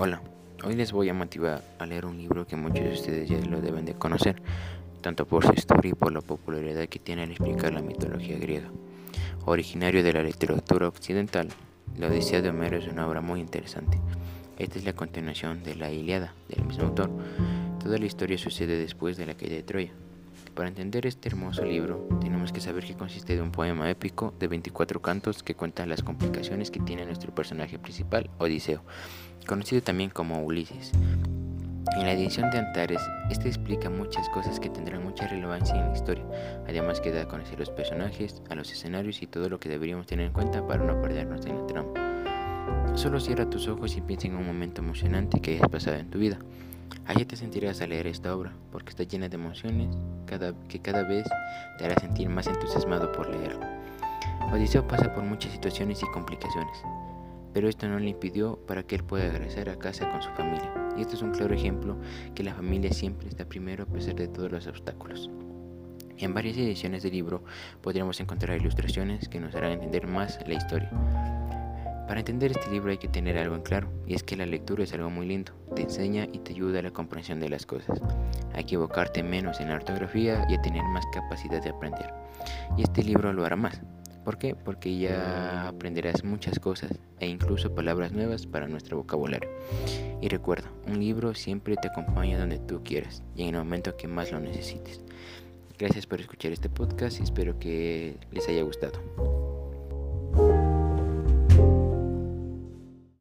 Hola, hoy les voy a motivar a leer un libro que muchos de ustedes ya lo deben de conocer, tanto por su historia y por la popularidad que tiene al explicar la mitología griega. Originario de la literatura occidental, La Odisea de Homero es una obra muy interesante. Esta es la continuación de la Ilíada, del mismo autor. Toda la historia sucede después de la caída de Troya, para entender este hermoso libro, tenemos que saber que consiste de un poema épico de 24 cantos que cuenta las complicaciones que tiene nuestro personaje principal, Odiseo, conocido también como Ulises. En la edición de Antares, este explica muchas cosas que tendrán mucha relevancia en la historia, además que da a conocer los personajes, a los escenarios y todo lo que deberíamos tener en cuenta para no perdernos en la trama. Solo cierra tus ojos y piensa en un momento emocionante que hayas pasado en tu vida. Allí te sentirás al leer esta obra, porque está llena de emociones que cada vez te hará sentir más entusiasmado por leerlo. Odiseo pasa por muchas situaciones y complicaciones, pero esto no le impidió para que él pueda regresar a casa con su familia. Y esto es un claro ejemplo que la familia siempre está primero a pesar de todos los obstáculos. En varias ediciones del libro podríamos encontrar ilustraciones que nos harán entender más la historia. Para entender este libro hay que tener algo en claro, y es que la lectura es algo muy lindo, te enseña y te ayuda a la comprensión de las cosas, a equivocarte menos en la ortografía y a tener más capacidad de aprender. Y este libro lo hará más. ¿Por qué? Porque ya aprenderás muchas cosas e incluso palabras nuevas para nuestro vocabulario. Y recuerda, un libro siempre te acompaña donde tú quieras y en el momento que más lo necesites. Gracias por escuchar este podcast y espero que les haya gustado.